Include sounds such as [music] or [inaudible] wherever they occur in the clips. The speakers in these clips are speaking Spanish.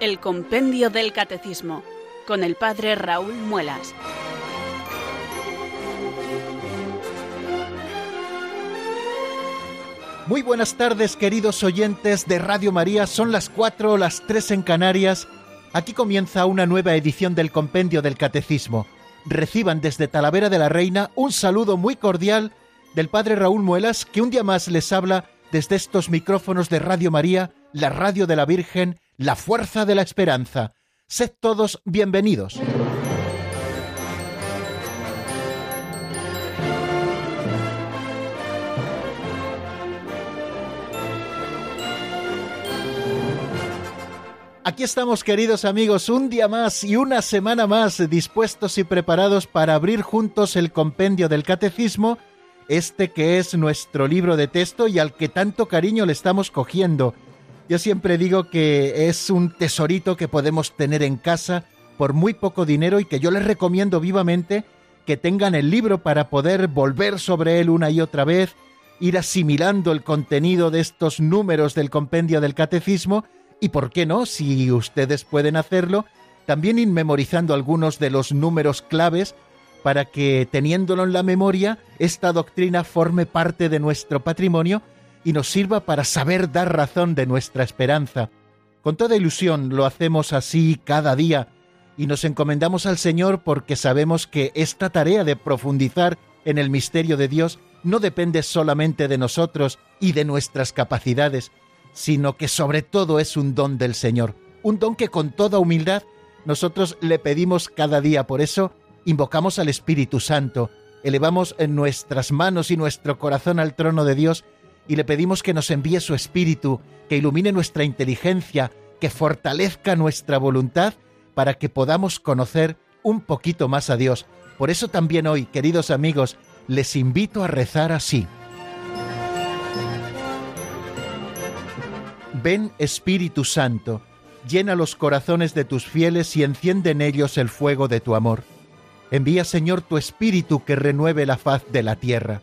El Compendio del Catecismo, con el Padre Raúl Muelas. Muy buenas tardes, queridos oyentes de Radio María. Son las cuatro o las tres en Canarias. Aquí comienza una nueva edición del Compendio del Catecismo. Reciban desde Talavera de la Reina un saludo muy cordial del Padre Raúl Muelas, que un día más les habla desde estos micrófonos de Radio María, la radio de la Virgen, la fuerza de la esperanza. Sed todos bienvenidos. Aquí estamos, queridos amigos, un día más y una semana más dispuestos y preparados para abrir juntos el compendio del catecismo, este que es nuestro libro de texto y al que tanto cariño le estamos cogiendo. Yo siempre digo que es un tesorito que podemos tener en casa por muy poco dinero y que yo les recomiendo vivamente que tengan el libro para poder volver sobre él una y otra vez, ir asimilando el contenido de estos números del compendio del catecismo, y por qué no, si ustedes pueden hacerlo, también inmemorizando algunos de los números claves para que, teniéndolo en la memoria, esta doctrina forme parte de nuestro patrimonio y nos sirva para saber dar razón de nuestra esperanza. Con toda ilusión lo hacemos así cada día y nos encomendamos al Señor porque sabemos que esta tarea de profundizar en el misterio de Dios no depende solamente de nosotros y de nuestras capacidades, sino que sobre todo es un don del Señor, un don que con toda humildad nosotros le pedimos cada día. Por eso invocamos al Espíritu Santo, elevamos en nuestras manos y nuestro corazón al trono de Dios y le pedimos que nos envíe su Espíritu, que ilumine nuestra inteligencia, que fortalezca nuestra voluntad para que podamos conocer un poquito más a Dios. Por eso también hoy, queridos amigos, les invito a rezar así. Ven Espíritu Santo, llena los corazones de tus fieles y enciende en ellos el fuego de tu amor. Envía Señor tu Espíritu que renueve la faz de la tierra.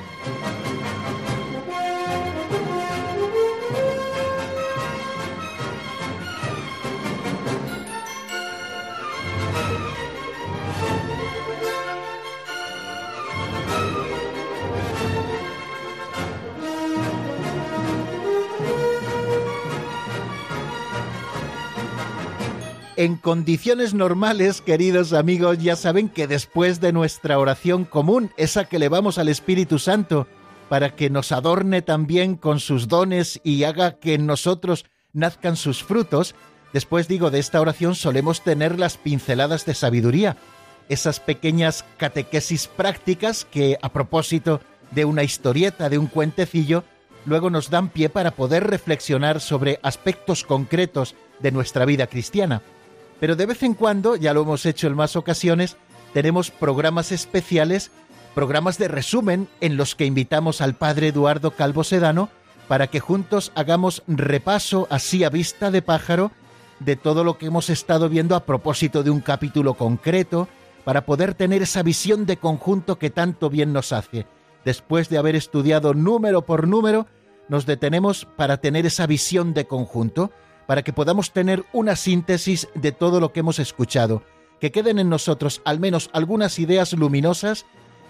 En condiciones normales, queridos amigos, ya saben que después de nuestra oración común, esa que le vamos al Espíritu Santo, para que nos adorne también con sus dones y haga que en nosotros nazcan sus frutos, después digo de esta oración solemos tener las pinceladas de sabiduría, esas pequeñas catequesis prácticas que a propósito de una historieta, de un cuentecillo, luego nos dan pie para poder reflexionar sobre aspectos concretos de nuestra vida cristiana. Pero de vez en cuando, ya lo hemos hecho en más ocasiones, tenemos programas especiales, programas de resumen en los que invitamos al padre Eduardo Calvo Sedano para que juntos hagamos repaso así a vista de pájaro de todo lo que hemos estado viendo a propósito de un capítulo concreto, para poder tener esa visión de conjunto que tanto bien nos hace. Después de haber estudiado número por número, nos detenemos para tener esa visión de conjunto para que podamos tener una síntesis de todo lo que hemos escuchado, que queden en nosotros al menos algunas ideas luminosas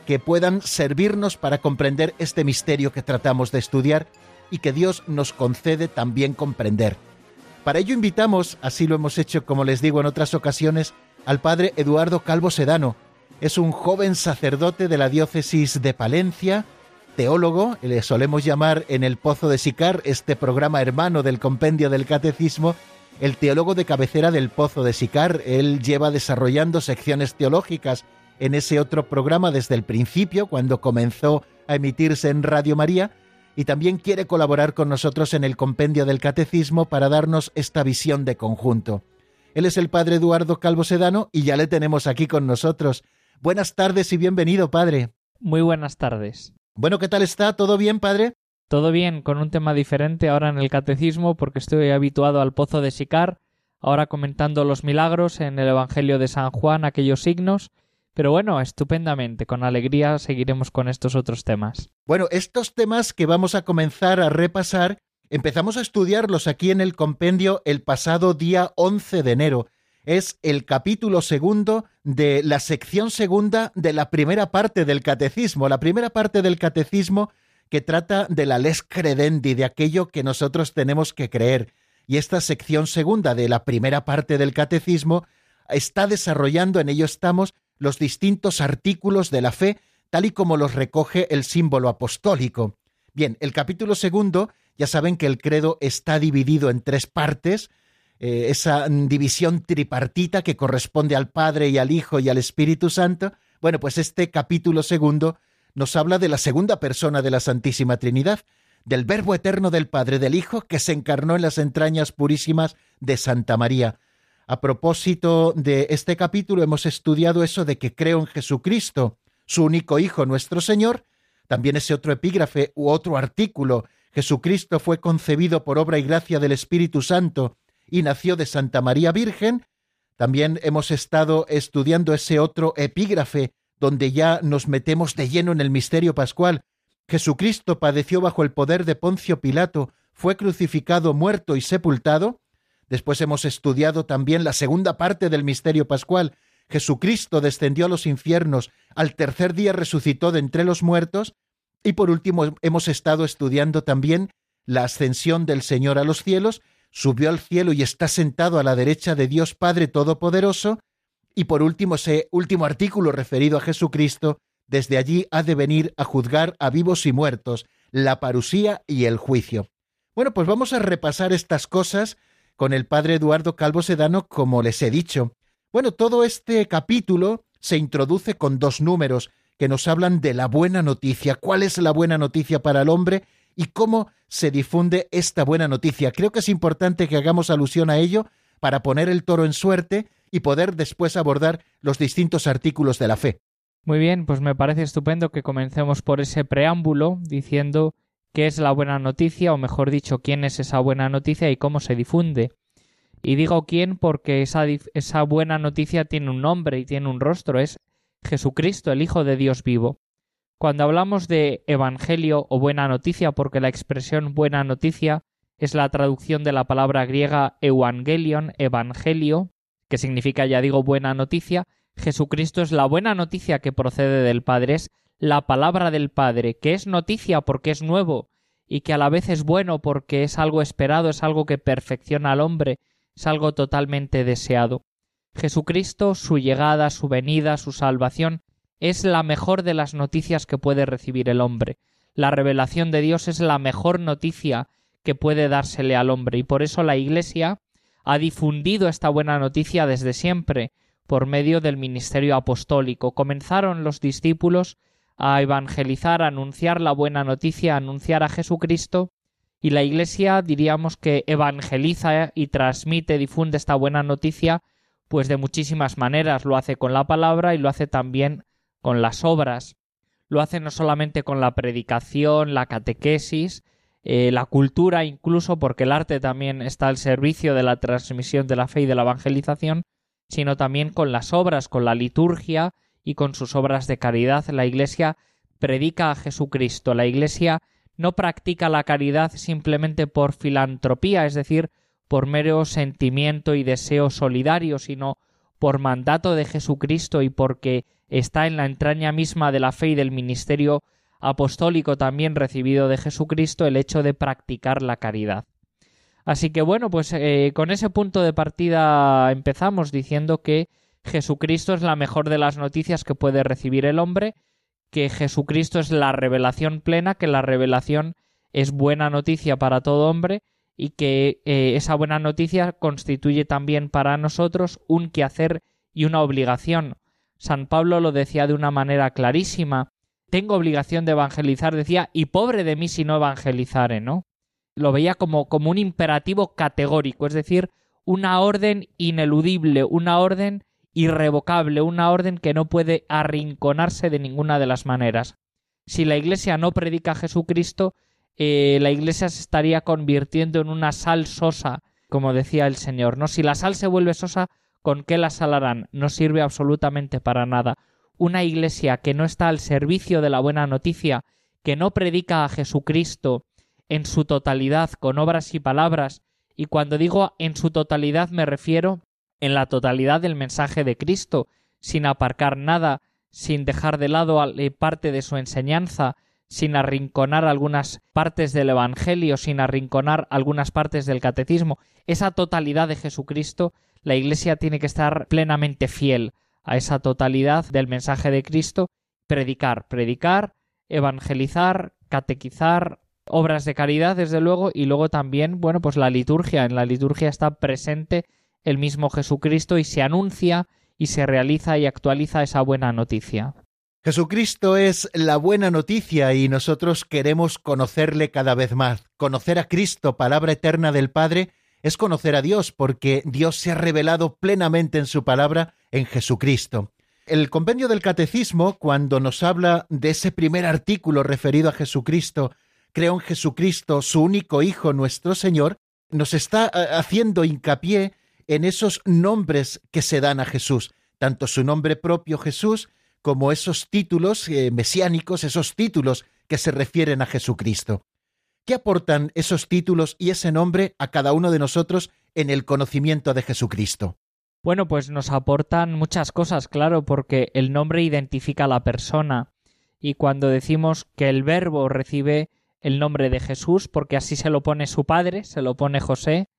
que puedan servirnos para comprender este misterio que tratamos de estudiar y que Dios nos concede también comprender. Para ello invitamos, así lo hemos hecho como les digo en otras ocasiones, al padre Eduardo Calvo Sedano. Es un joven sacerdote de la diócesis de Palencia, teólogo, le solemos llamar en el Pozo de Sicar, este programa hermano del Compendio del Catecismo, el teólogo de cabecera del Pozo de Sicar. Él lleva desarrollando secciones teológicas en ese otro programa desde el principio, cuando comenzó a emitirse en Radio María, y también quiere colaborar con nosotros en el Compendio del Catecismo para darnos esta visión de conjunto. Él es el padre Eduardo Calvo Sedano y ya le tenemos aquí con nosotros. Buenas tardes y bienvenido, padre. Muy buenas tardes. Bueno, ¿qué tal está? ¿Todo bien, padre? Todo bien, con un tema diferente ahora en el catecismo porque estoy habituado al pozo de Sicar, ahora comentando los milagros en el Evangelio de San Juan, aquellos signos. Pero bueno, estupendamente, con alegría seguiremos con estos otros temas. Bueno, estos temas que vamos a comenzar a repasar, empezamos a estudiarlos aquí en el compendio el pasado día 11 de enero. Es el capítulo segundo de la sección segunda de la primera parte del catecismo. La primera parte del catecismo que trata de la les credendi, de aquello que nosotros tenemos que creer. Y esta sección segunda de la primera parte del catecismo está desarrollando, en ello estamos, los distintos artículos de la fe, tal y como los recoge el símbolo apostólico. Bien, el capítulo segundo, ya saben que el credo está dividido en tres partes, eh, esa división tripartita que corresponde al Padre y al Hijo y al Espíritu Santo. Bueno, pues este capítulo segundo nos habla de la segunda persona de la Santísima Trinidad, del Verbo eterno del Padre del Hijo que se encarnó en las entrañas purísimas de Santa María. A propósito de este capítulo hemos estudiado eso de que creo en Jesucristo, su único Hijo, nuestro Señor. También ese otro epígrafe u otro artículo, Jesucristo fue concebido por obra y gracia del Espíritu Santo y nació de Santa María Virgen. También hemos estado estudiando ese otro epígrafe donde ya nos metemos de lleno en el misterio pascual. Jesucristo padeció bajo el poder de Poncio Pilato, fue crucificado, muerto y sepultado. Después hemos estudiado también la segunda parte del misterio pascual. Jesucristo descendió a los infiernos, al tercer día resucitó de entre los muertos. Y por último hemos estado estudiando también la ascensión del Señor a los cielos, subió al cielo y está sentado a la derecha de Dios Padre Todopoderoso, y por último, ese último artículo referido a Jesucristo, desde allí ha de venir a juzgar a vivos y muertos, la parusía y el juicio. Bueno, pues vamos a repasar estas cosas con el padre Eduardo Calvo Sedano, como les he dicho. Bueno, todo este capítulo se introduce con dos números que nos hablan de la buena noticia, cuál es la buena noticia para el hombre y cómo se difunde esta buena noticia. Creo que es importante que hagamos alusión a ello para poner el toro en suerte y poder después abordar los distintos artículos de la fe. Muy bien, pues me parece estupendo que comencemos por ese preámbulo diciendo qué es la buena noticia, o mejor dicho, quién es esa buena noticia y cómo se difunde. Y digo quién porque esa, esa buena noticia tiene un nombre y tiene un rostro, es Jesucristo, el Hijo de Dios vivo. Cuando hablamos de Evangelio o buena noticia, porque la expresión buena noticia es la traducción de la palabra griega evangelion, evangelio, que significa, ya digo, buena noticia, Jesucristo es la buena noticia que procede del Padre, es la palabra del Padre, que es noticia porque es nuevo y que a la vez es bueno porque es algo esperado, es algo que perfecciona al hombre, es algo totalmente deseado. Jesucristo, su llegada, su venida, su salvación, es la mejor de las noticias que puede recibir el hombre. La revelación de Dios es la mejor noticia que puede dársele al hombre y por eso la Iglesia ha difundido esta buena noticia desde siempre por medio del ministerio apostólico. Comenzaron los discípulos a evangelizar, a anunciar la buena noticia, a anunciar a Jesucristo, y la Iglesia diríamos que evangeliza y transmite, difunde esta buena noticia, pues de muchísimas maneras. Lo hace con la palabra y lo hace también con las obras. Lo hace no solamente con la predicación, la catequesis, eh, la cultura incluso, porque el arte también está al servicio de la transmisión de la fe y de la evangelización, sino también con las obras, con la liturgia y con sus obras de caridad. La Iglesia predica a Jesucristo. La Iglesia no practica la caridad simplemente por filantropía, es decir, por mero sentimiento y deseo solidario, sino por mandato de Jesucristo y porque está en la entraña misma de la fe y del ministerio apostólico también recibido de Jesucristo el hecho de practicar la caridad. Así que bueno, pues eh, con ese punto de partida empezamos diciendo que Jesucristo es la mejor de las noticias que puede recibir el hombre, que Jesucristo es la revelación plena, que la revelación es buena noticia para todo hombre y que eh, esa buena noticia constituye también para nosotros un quehacer y una obligación. San Pablo lo decía de una manera clarísima tengo obligación de evangelizar, decía, y pobre de mí si no evangelizare, ¿no? Lo veía como, como un imperativo categórico, es decir, una orden ineludible, una orden irrevocable, una orden que no puede arrinconarse de ninguna de las maneras. Si la Iglesia no predica a Jesucristo, eh, la Iglesia se estaría convirtiendo en una sal sosa como decía el Señor, ¿no? Si la sal se vuelve sosa, ¿con qué la salarán? No sirve absolutamente para nada. Una iglesia que no está al servicio de la buena noticia, que no predica a Jesucristo en su totalidad, con obras y palabras, y cuando digo en su totalidad me refiero en la totalidad del mensaje de Cristo, sin aparcar nada, sin dejar de lado eh, parte de su enseñanza, sin arrinconar algunas partes del Evangelio, sin arrinconar algunas partes del catecismo, esa totalidad de Jesucristo, la Iglesia tiene que estar plenamente fiel a esa totalidad del mensaje de Cristo, predicar, predicar, evangelizar, catequizar, obras de caridad, desde luego, y luego también, bueno, pues la liturgia. En la liturgia está presente el mismo Jesucristo y se anuncia y se realiza y actualiza esa buena noticia. Jesucristo es la buena noticia y nosotros queremos conocerle cada vez más. Conocer a Cristo, palabra eterna del Padre, es conocer a Dios porque Dios se ha revelado plenamente en su palabra en Jesucristo. El compendio del Catecismo, cuando nos habla de ese primer artículo referido a Jesucristo, creo en Jesucristo, su único Hijo, nuestro Señor, nos está eh, haciendo hincapié en esos nombres que se dan a Jesús, tanto su nombre propio Jesús como esos títulos eh, mesiánicos, esos títulos que se refieren a Jesucristo. ¿Qué aportan esos títulos y ese nombre a cada uno de nosotros en el conocimiento de Jesucristo? Bueno, pues nos aportan muchas cosas, claro, porque el nombre identifica a la persona y cuando decimos que el verbo recibe el nombre de Jesús, porque así se lo pone su padre, se lo pone José,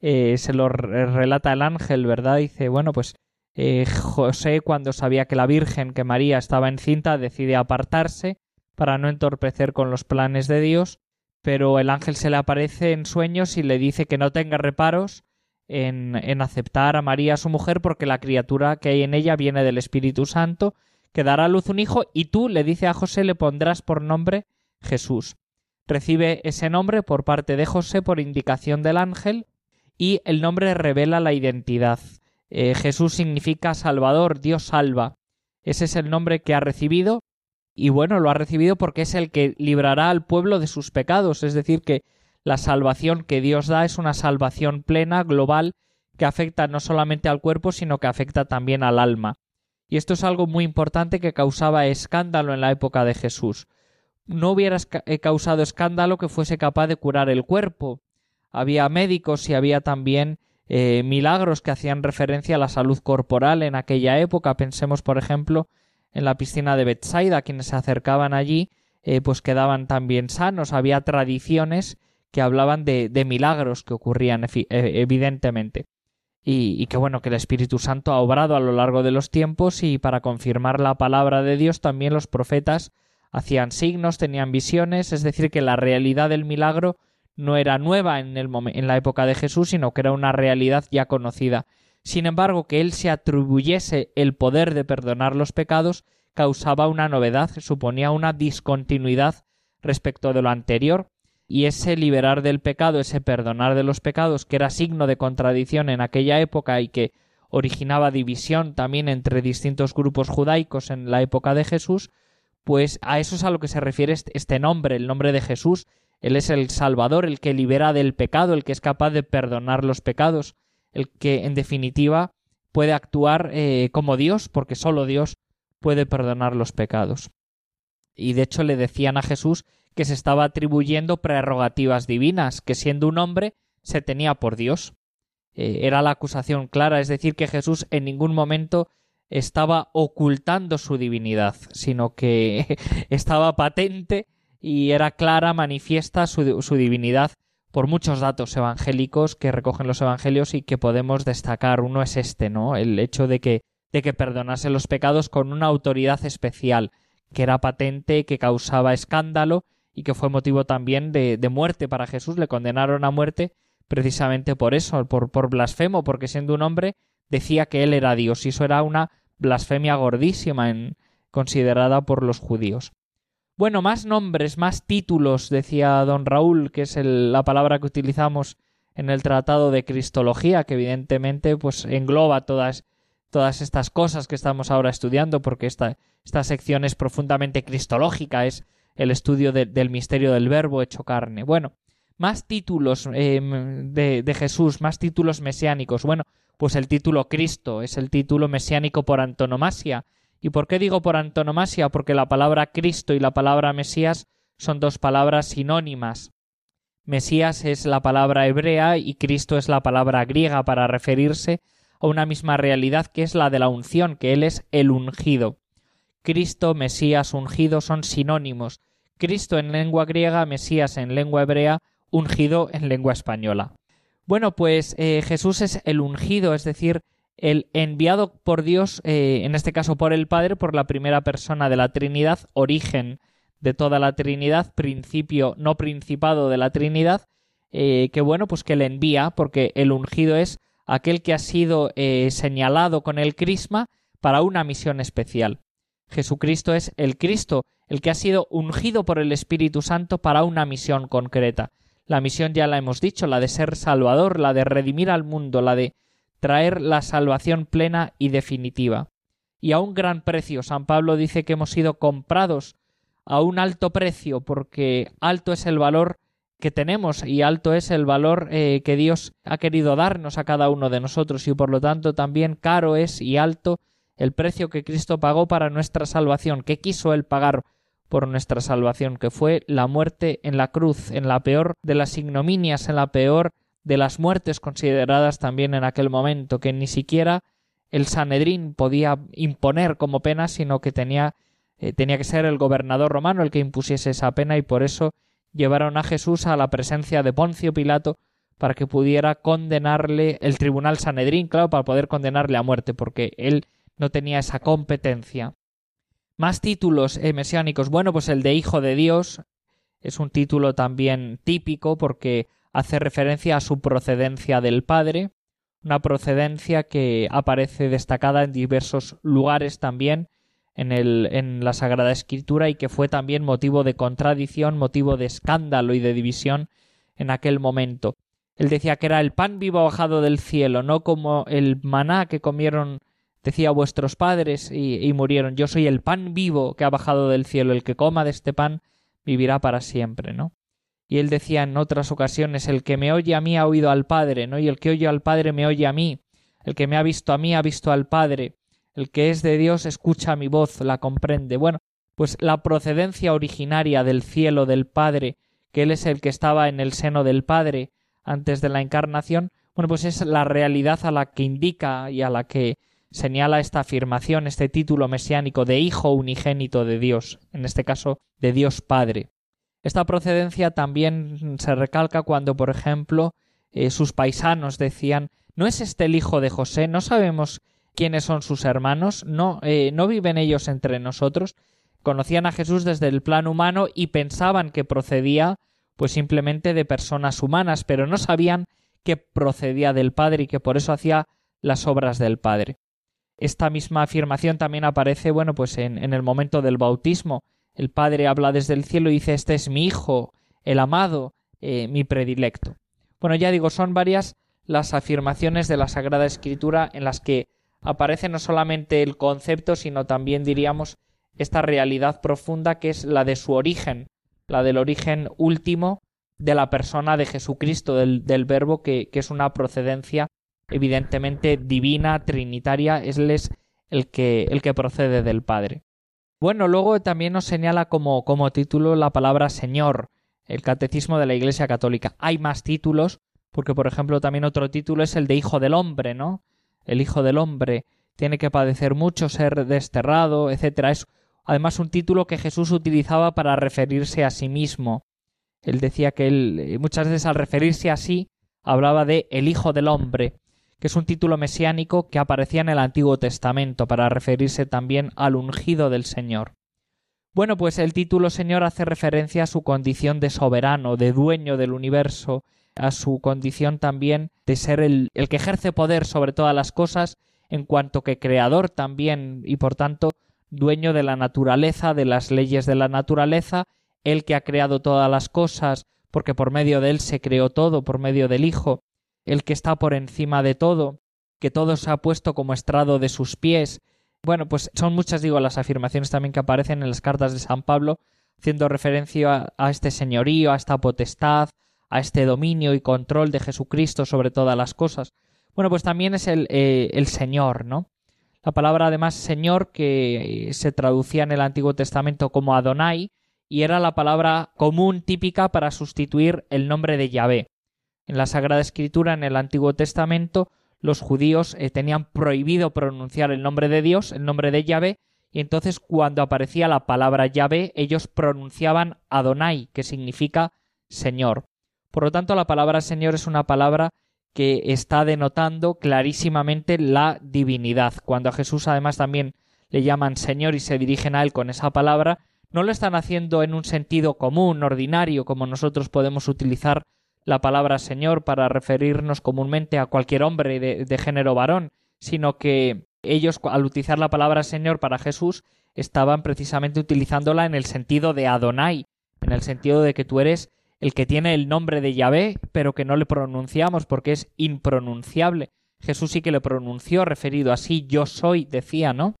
eh, se lo relata el ángel, ¿verdad? Dice, bueno, pues eh, José, cuando sabía que la Virgen, que María estaba encinta, decide apartarse para no entorpecer con los planes de Dios, pero el ángel se le aparece en sueños y le dice que no tenga reparos en, en aceptar a María su mujer porque la criatura que hay en ella viene del Espíritu Santo, que dará a luz un hijo y tú, le dice a José, le pondrás por nombre Jesús. Recibe ese nombre por parte de José por indicación del ángel y el nombre revela la identidad. Eh, Jesús significa Salvador, Dios salva. Ese es el nombre que ha recibido y bueno, lo ha recibido porque es el que librará al pueblo de sus pecados, es decir, que la salvación que Dios da es una salvación plena, global, que afecta no solamente al cuerpo, sino que afecta también al alma. Y esto es algo muy importante que causaba escándalo en la época de Jesús. No hubiera eh, causado escándalo que fuese capaz de curar el cuerpo, había médicos y había también eh, milagros que hacían referencia a la salud corporal en aquella época. Pensemos, por ejemplo, en la piscina de Bethsaida, quienes se acercaban allí, eh, pues quedaban también sanos. Había tradiciones que hablaban de, milagros que ocurrían e, evidentemente. Y, y, que bueno, que el Espíritu Santo ha obrado a lo largo de los tiempos y para confirmar la palabra de Dios también los profetas hacían signos, tenían visiones, es decir, que la realidad del milagro no era nueva en, el en la época de Jesús, sino que era una realidad ya conocida. Sin embargo, que él se atribuyese el poder de perdonar los pecados causaba una novedad, suponía una discontinuidad respecto de lo anterior, y ese liberar del pecado, ese perdonar de los pecados, que era signo de contradicción en aquella época y que originaba división también entre distintos grupos judaicos en la época de Jesús, pues a eso es a lo que se refiere este, este nombre, el nombre de Jesús, él es el Salvador, el que libera del pecado, el que es capaz de perdonar los pecados, el que, en definitiva, puede actuar eh, como Dios, porque solo Dios puede perdonar los pecados. Y de hecho le decían a Jesús que se estaba atribuyendo prerrogativas divinas, que siendo un hombre se tenía por Dios. Eh, era la acusación clara, es decir, que Jesús en ningún momento estaba ocultando su divinidad, sino que [laughs] estaba patente y era clara, manifiesta su, divinidad por muchos datos evangélicos que recogen los evangelios y que podemos destacar. Uno es este, ¿no? El hecho de que, de que perdonase los pecados con una autoridad especial, que era patente, que causaba escándalo y que fue motivo también de, de muerte para Jesús. Le condenaron a muerte precisamente por eso, por, por blasfemo, porque siendo un hombre decía que él era Dios y eso era una blasfemia gordísima en, considerada por los judíos. Bueno, más nombres, más títulos, decía don Raúl, que es la palabra que utilizamos en el Tratado de Cristología, que evidentemente pues engloba todas, todas estas cosas que estamos ahora estudiando, porque esta, esta sección es profundamente cristológica, es el estudio del misterio del verbo hecho carne. Bueno, más títulos de, de Jesús, más títulos mesiánicos. Bueno, pues el título Cristo es el título mesiánico por antonomasia. ¿Y por qué digo por antonomasia? Porque la palabra Cristo y la palabra Mesías son dos palabras sinónimas. Mesías es la palabra hebrea y Cristo es la palabra griega para referirse a una misma realidad que es la de la unción, que Él es el ungido. Cristo, Mesías, ungido son sinónimos. Cristo en lengua griega, Mesías en lengua hebrea, ungido en lengua española. Bueno, pues eh, Jesús es el ungido, es decir, el enviado por Dios, eh, en este caso por el Padre, por la primera persona de la Trinidad, origen de toda la Trinidad, principio no principado de la Trinidad, eh, que bueno, pues que le envía, porque el ungido es aquel que ha sido señalado con el crisma para una misión especial. Jesucristo es el Cristo, el que ha sido ungido por el Espíritu Santo para una misión concreta. La misión ya la hemos dicho, la de ser Salvador, la de redimir al mundo, la de traer la salvación plena y definitiva. Y a un gran precio. San Pablo dice que hemos sido comprados a un alto precio, porque alto es el valor que tenemos y alto es el valor eh, que Dios ha querido darnos a cada uno de nosotros y por lo tanto también caro es y alto el precio que Cristo pagó para nuestra salvación, que quiso Él pagar por nuestra salvación, que fue la muerte en la cruz, en la peor de las ignominias, en la peor de las muertes consideradas también en aquel momento, que ni siquiera el Sanedrín podía imponer como pena, sino que tenía, eh, tenía que ser el gobernador romano el que impusiese esa pena y por eso llevaron a Jesús a la presencia de Poncio Pilato para que pudiera condenarle el tribunal Sanedrín, claro, para poder condenarle a muerte, porque él no tenía esa competencia. Más títulos eh, mesiánicos. Bueno, pues el de Hijo de Dios es un título también típico porque hace referencia a su procedencia del Padre, una procedencia que aparece destacada en diversos lugares también en, el, en la Sagrada Escritura y que fue también motivo de contradicción, motivo de escándalo y de división en aquel momento. Él decía que era el pan vivo bajado del cielo, no como el maná que comieron decía vuestros padres y, murieron, yo soy el pan vivo que ha bajado del cielo, el que coma de este pan vivirá para siempre, ¿no? Y él decía en otras ocasiones, el que me oye a mí ha oído al Padre, ¿no? Y el que oye al Padre me oye a mí, el que me ha visto a mí ha visto al Padre, el que es de Dios escucha mi voz, la comprende. Bueno, pues la procedencia originaria del cielo del Padre, que Él es el que estaba en el seno del Padre antes de la encarnación, bueno, pues es la realidad a la que indica y a la que señala esta afirmación, este título mesiánico de Hijo unigénito de Dios, en este caso de Dios Padre. Esta procedencia también se recalca cuando, por ejemplo, eh, sus paisanos decían ¿No es este el hijo de José? ¿No sabemos quiénes son sus hermanos? ¿No, eh, ¿no viven ellos entre nosotros? Conocían a Jesús desde el plano humano y pensaban que procedía pues simplemente de personas humanas, pero no sabían que procedía del Padre y que por eso hacía las obras del Padre. Esta misma afirmación también aparece, bueno, pues en, el momento del bautismo. El Padre habla desde el cielo y dice, este es mi Hijo, el amado, eh, mi predilecto. Bueno, ya digo, son varias las afirmaciones de la Sagrada Escritura en las que aparece no solamente el concepto, sino también diríamos esta realidad profunda que es la de su origen, la del origen último de la persona de Jesucristo, del, Verbo, que, es una procedencia evidentemente divina, trinitaria, es el que procede del Padre. Bueno, luego también nos señala como, como título la palabra Señor, el Catecismo de la Iglesia Católica. Hay más títulos, porque por ejemplo también otro título es el de Hijo del Hombre, ¿no? El Hijo del Hombre tiene que padecer mucho, ser desterrado, etc. Es además un título que Jesús utilizaba para referirse a sí mismo. Él decía que él muchas veces al referirse a sí hablaba de el Hijo del Hombre que es un título mesiánico que aparecía en el Antiguo Testamento para referirse también al ungido del Señor. Bueno, pues el título Señor hace referencia a su condición de soberano, de dueño del universo, a su condición también de ser el, que ejerce poder sobre todas las cosas, en cuanto que creador también y por tanto dueño de la naturaleza, de las leyes de la naturaleza, el que ha creado todas las cosas, porque por medio de él se creó todo, por medio del Hijo, el que está por encima de todo, que todo se ha puesto como estrado de sus pies. Bueno, pues son muchas, digo, las afirmaciones también que aparecen en las cartas de San Pablo, haciendo referencia a, este señorío, a esta potestad, a este dominio y control de Jesucristo sobre todas las cosas. Bueno, pues también es el, eh, el Señor, ¿no? La palabra además Señor que se traducía en el Antiguo Testamento como Adonai y era la palabra común típica para sustituir el nombre de Yahvé. En la Sagrada Escritura, en el Antiguo Testamento, los judíos eh, tenían prohibido pronunciar el nombre de Dios, el nombre de Yahvé, y entonces cuando aparecía la palabra Yahvé, ellos pronunciaban Adonai, que significa Señor. Por lo tanto, la palabra Señor es una palabra que está denotando clarísimamente la divinidad. Cuando a Jesús además también le llaman Señor y se dirigen a él con esa palabra, no lo están haciendo en un sentido común, ordinario, como nosotros podemos utilizar la palabra Señor para referirnos comúnmente a cualquier hombre de, género varón, sino que ellos al utilizar la palabra Señor para Jesús estaban precisamente utilizándola en el sentido de Adonai, en el sentido de que tú eres el que tiene el nombre de Yahvé, pero que no le pronunciamos porque es impronunciable. Jesús sí que le pronunció, referido así, yo soy, decía, ¿no?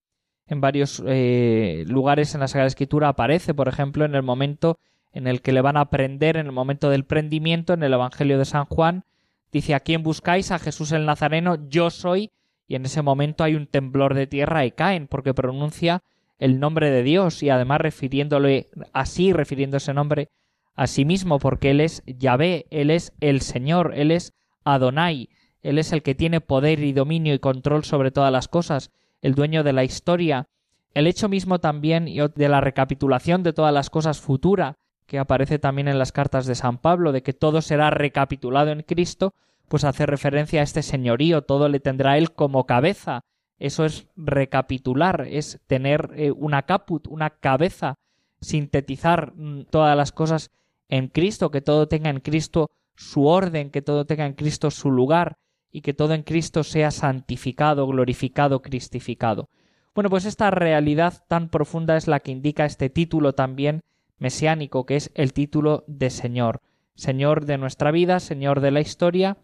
En varios eh, lugares en la Sagrada Escritura aparece, por ejemplo, en el momento en el que le van a prender en el momento del prendimiento en el Evangelio de San Juan, dice a quién buscáis a Jesús el Nazareno, yo soy, y en ese momento hay un temblor de tierra y caen porque pronuncia el nombre de Dios y además refiriéndole así, refiriendo ese nombre a sí mismo, porque él es Yahvé, él es el Señor, él es Adonai, él es el que tiene poder y dominio y control sobre todas las cosas, el dueño de la historia. El hecho mismo también de la recapitulación de todas las cosas futura, que aparece también en las cartas de San Pablo, de que todo será recapitulado en Cristo, pues hace referencia a este señorío, todo le tendrá él como cabeza. Eso es recapitular, es tener eh, una caput, una cabeza, sintetizar mm, todas las cosas en Cristo, que todo tenga en Cristo su orden, que todo tenga en Cristo su lugar y que todo en Cristo sea santificado, glorificado, cristificado. Bueno, pues esta realidad tan profunda es la que indica este título también mesiánico, que es el título de Señor, Señor de nuestra vida, Señor de la historia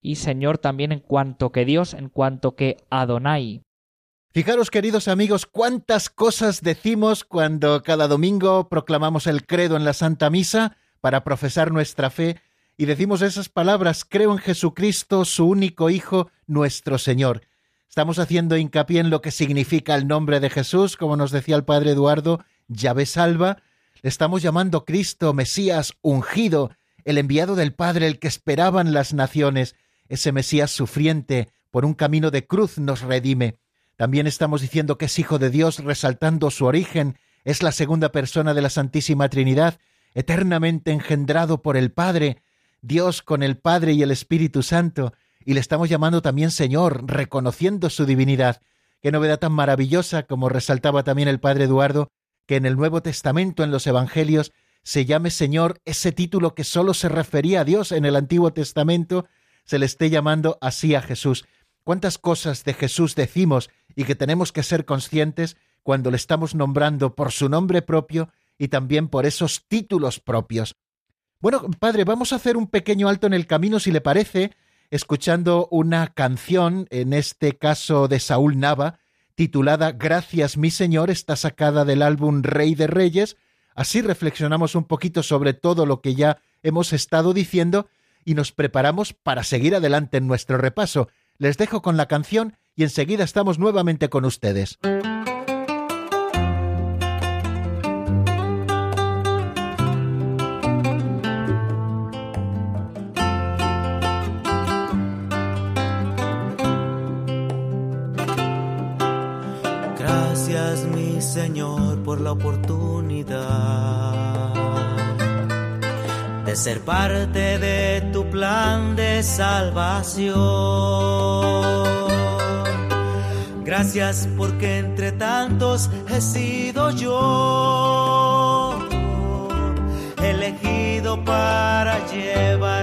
y Señor también en cuanto que Dios, en cuanto que Adonai. Fijaros, queridos amigos, cuántas cosas decimos cuando cada domingo proclamamos el credo en la Santa Misa para profesar nuestra fe y decimos esas palabras, creo en Jesucristo, su único Hijo, nuestro Señor. Estamos haciendo hincapié en lo que significa el nombre de Jesús, como nos decía el Padre Eduardo, llave salva, estamos llamando Cristo, Mesías, ungido, el enviado del Padre, el que esperaban las naciones, ese Mesías sufriente, por un camino de cruz nos redime. También estamos diciendo que es Hijo de Dios, resaltando su origen, es la segunda persona de la Santísima Trinidad, eternamente engendrado por el Padre, Dios con el Padre y el Espíritu Santo, y le estamos llamando también Señor, reconociendo su divinidad. Qué novedad tan maravillosa, como resaltaba también el Padre Eduardo, que en el Nuevo Testamento, en los Evangelios, se llame Señor ese título que sólo se refería a Dios en el Antiguo Testamento, se le esté llamando así a Jesús. ¿Cuántas cosas de Jesús decimos y que tenemos que ser conscientes cuando le estamos nombrando por su nombre propio y también por esos títulos propios? Bueno, padre, vamos a hacer un pequeño alto en el camino, si le parece, escuchando una canción, en este caso de Saúl Nava, titulada Gracias mi Señor, está sacada del álbum Rey de Reyes. Así reflexionamos un poquito sobre todo lo que ya hemos estado diciendo y nos preparamos para seguir adelante en nuestro repaso. Les dejo con la canción y enseguida estamos nuevamente con ustedes. Señor, por la oportunidad de ser parte de tu plan de salvación. Gracias porque entre tantos he sido yo elegido para llevar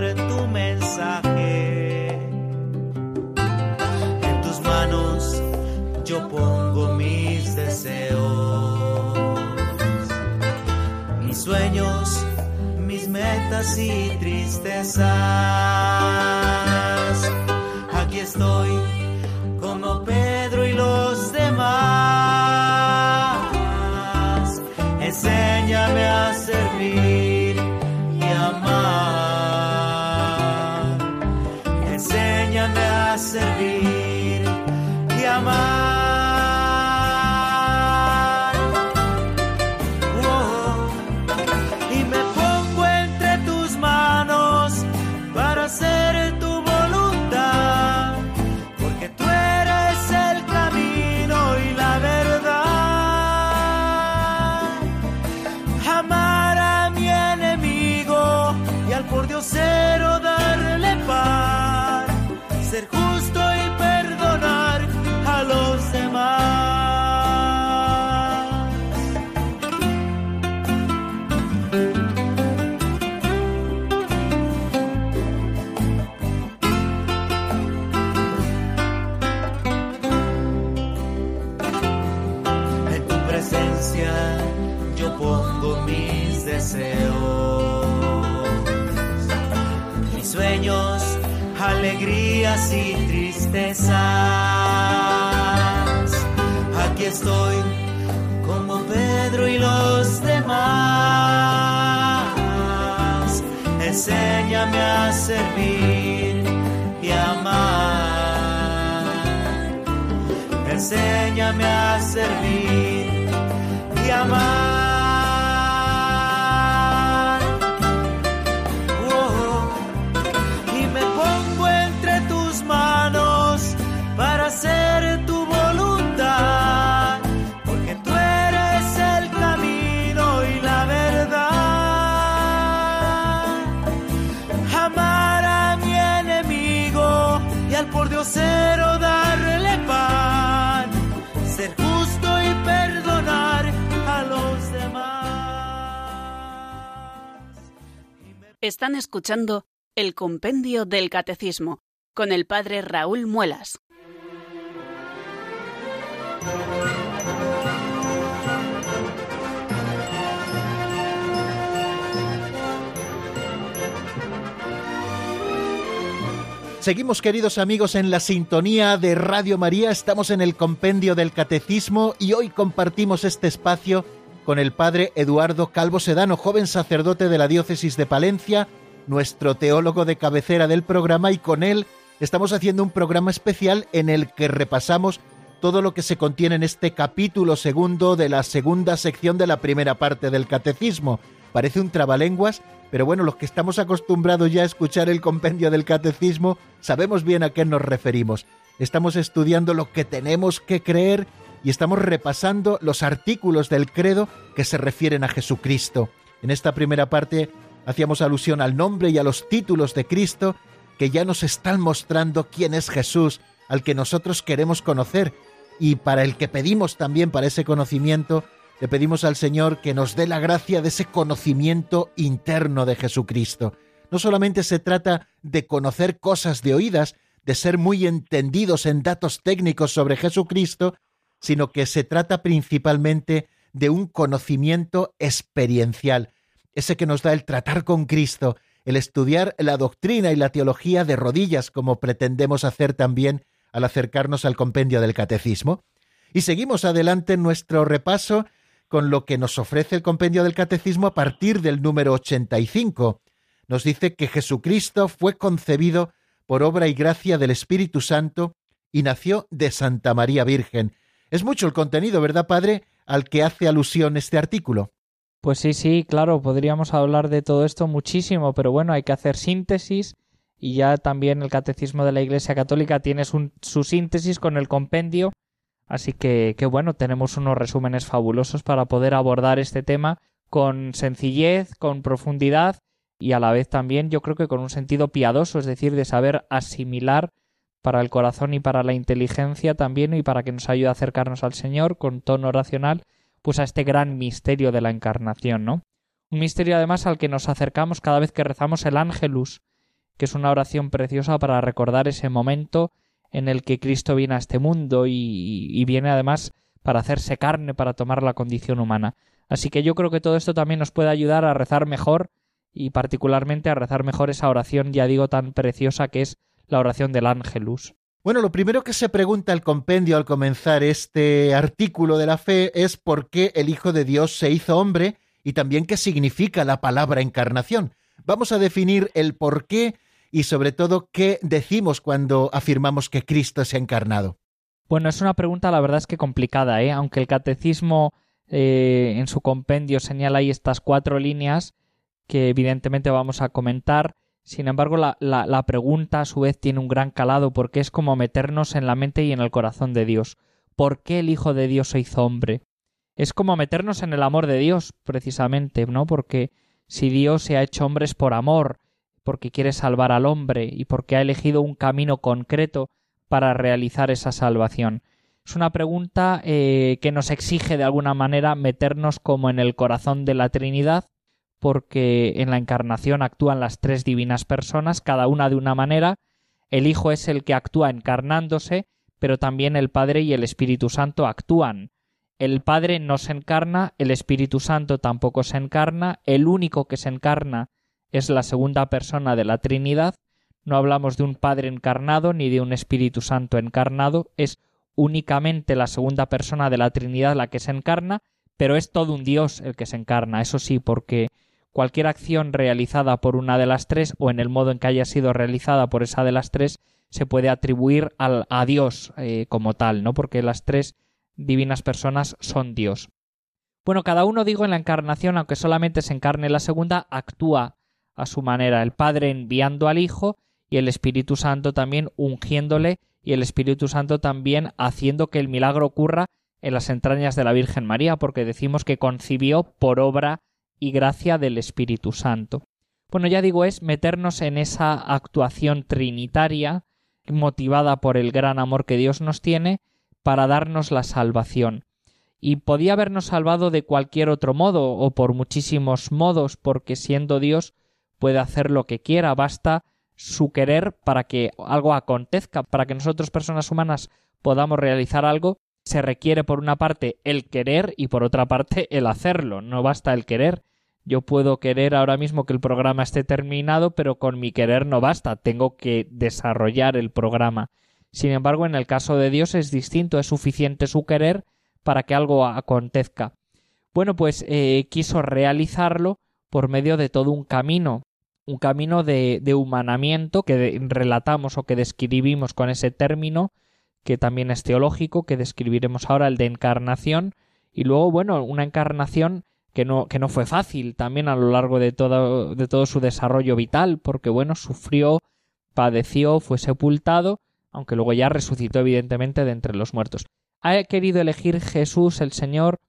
sueños, mis metas y tristezas. Aquí estoy y tristezas. Aquí estoy como Pedro y los demás. Enséñame a servir y amar. Enséñame a servir y amar. Están escuchando el Compendio del Catecismo con el Padre Raúl Muelas. Seguimos, queridos amigos, en la sintonía de Radio María. Estamos en el compendio del Catecismo y hoy compartimos este espacio con el padre Eduardo Calvo Sedano, joven sacerdote de la diócesis de Palencia, nuestro teólogo de cabecera del programa, y con él estamos haciendo un programa especial en el que repasamos todo lo que se contiene en este capítulo segundo de la segunda sección de la primera parte del Catecismo. Parece un trabalenguas, pero bueno, los que estamos acostumbrados ya a escuchar el compendio del catecismo sabemos bien a qué nos referimos. Estamos estudiando lo que tenemos que creer y estamos repasando los artículos del credo que se refieren a Jesucristo. En esta primera parte hacíamos alusión al nombre y a los títulos de Cristo que ya nos están mostrando quién es Jesús, al que nosotros queremos conocer y para el que pedimos también para ese conocimiento le pedimos al Señor que nos dé la gracia de ese conocimiento interno de Jesucristo. No solamente se trata de conocer cosas de oídas, de ser muy entendidos en datos técnicos sobre Jesucristo, sino que se trata principalmente de un conocimiento experiencial, ese que nos da el tratar con Cristo, el estudiar la doctrina y la teología de rodillas, como pretendemos hacer también al acercarnos al compendio del Catecismo. Y seguimos adelante en nuestro repaso con lo que nos ofrece el compendio del Catecismo a partir del número 85. Nos dice que Jesucristo fue concebido por obra y gracia del Espíritu Santo y nació de Santa María Virgen. Es mucho el contenido, ¿verdad, Padre?, al que hace alusión este artículo. Pues sí, sí, claro, podríamos hablar de todo esto muchísimo, pero bueno, hay que hacer síntesis y ya también el Catecismo de la Iglesia Católica tiene su, síntesis con el compendio Así que, que bueno, tenemos unos resúmenes fabulosos para poder abordar este tema con sencillez, con profundidad y a la vez también yo creo que con un sentido piadoso, es decir, de saber asimilar para el corazón y para la inteligencia también y para que nos ayude a acercarnos al Señor con tono racional, pues a este gran misterio de la encarnación, ¿no? Un misterio además al que nos acercamos cada vez que rezamos el Ángelus, que es una oración preciosa para recordar ese momento en el que Cristo viene a este mundo y, viene además para hacerse carne, para tomar la condición humana. Así que yo creo que todo esto también nos puede ayudar a rezar mejor y particularmente a rezar mejor esa oración, ya digo, tan preciosa que es la oración del Ángelus. Bueno, lo primero que se pregunta el compendio al comenzar este artículo de la fe es por qué el Hijo de Dios se hizo hombre y también qué significa la palabra encarnación. Vamos a definir el por qué y sobre todo qué decimos cuando afirmamos que Cristo se ha encarnado. Bueno, es una pregunta la verdad es que complicada, ¿eh? aunque el catecismo eh, en su compendio señala ahí estas cuatro líneas que evidentemente vamos a comentar. Sin embargo, la, pregunta a su vez tiene un gran calado porque es como meternos en la mente y en el corazón de Dios. ¿Por qué el Hijo de Dios se hizo hombre? Es como meternos en el amor de Dios, precisamente, ¿no? Porque si Dios se ha hecho hombre es por amor, porque quiere salvar al hombre y porque ha elegido un camino concreto para realizar esa salvación. Es una pregunta eh, que nos exige de alguna manera meternos como en el corazón de la Trinidad, porque en la encarnación actúan las tres divinas personas, cada una de una manera. El Hijo es el que actúa encarnándose, pero también el Padre y el Espíritu Santo actúan el Padre no se encarna, el Espíritu Santo tampoco se encarna, el único que se encarna es la segunda persona de la Trinidad, no hablamos de un Padre encarnado ni de un Espíritu Santo encarnado, es únicamente la segunda persona de la Trinidad la que se encarna, pero es todo un Dios el que se encarna, eso sí, porque cualquier acción realizada por una de las tres o en el modo en que haya sido realizada por esa de las tres se puede atribuir al, a Dios eh, como tal, ¿no? Porque las tres divinas personas son Dios. Bueno, cada uno, digo, en la encarnación, aunque solamente se encarne la segunda, actúa a su manera, el Padre enviando al Hijo y el Espíritu Santo también ungiéndole y el Espíritu Santo también haciendo que el milagro ocurra en las entrañas de la Virgen María, porque decimos que concibió por obra y gracia del Espíritu Santo. Bueno, ya digo, es meternos en esa actuación trinitaria motivada por el gran amor que Dios nos tiene para darnos la salvación. Y podía habernos salvado de cualquier otro modo o por muchísimos modos, porque siendo Dios puede hacer lo que quiera, basta su querer para que algo acontezca, para que nosotros personas humanas podamos realizar algo, se requiere por una parte el querer y por otra parte el hacerlo, no basta el querer, yo puedo querer ahora mismo que el programa esté terminado, pero con mi querer no basta, tengo que desarrollar el programa. Sin embargo, en el caso de Dios es distinto, es suficiente su querer para que algo acontezca. Bueno, pues eh, quiso realizarlo por medio de todo un camino, un camino de, de humanamiento que relatamos o que describimos con ese término, que también es teológico, que describiremos ahora, el de encarnación, y luego, bueno, una encarnación que no, que no fue fácil también a lo largo de todo, de todo su desarrollo vital, porque bueno, sufrió, padeció, fue sepultado, aunque luego ya resucitó evidentemente de entre los muertos. Ha querido elegir Jesús el Señor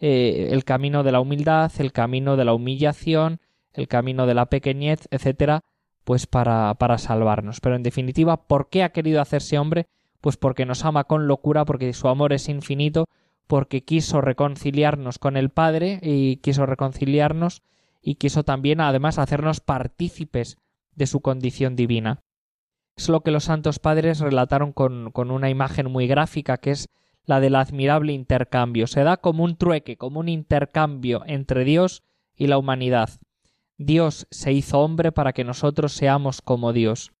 eh, el camino de la humildad, el camino de la humillación, el camino de la pequeñez, etcétera, pues para, para salvarnos. Pero en definitiva, ¿por qué ha querido hacerse hombre? Pues porque nos ama con locura, porque su amor es infinito, porque quiso reconciliarnos con el Padre y quiso reconciliarnos y quiso también además hacernos partícipes de su condición divina. Es lo que los santos padres relataron con, con una imagen muy gráfica que es la del admirable intercambio. Se da como un trueque, como un intercambio entre Dios y la humanidad. Dios se hizo hombre para que nosotros seamos como Dios.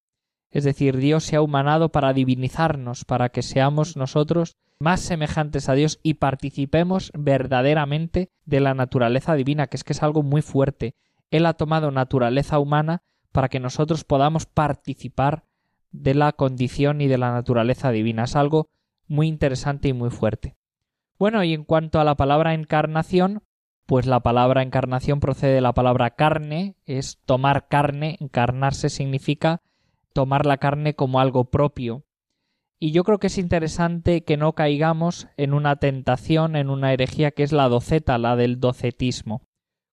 Es decir, Dios se ha humanado para divinizarnos, para que seamos nosotros más semejantes a Dios y participemos verdaderamente de la naturaleza divina, que es que es algo muy fuerte. Él ha tomado naturaleza humana para que nosotros podamos participar de la condición y de la naturaleza divina. Es algo muy interesante y muy fuerte. Bueno, y en cuanto a la palabra encarnación, pues la palabra encarnación procede de la palabra carne, es tomar carne, encarnarse significa tomar la carne como algo propio, y yo creo que es interesante que no caigamos en una tentación, en una herejía que es la doceta, la del docetismo,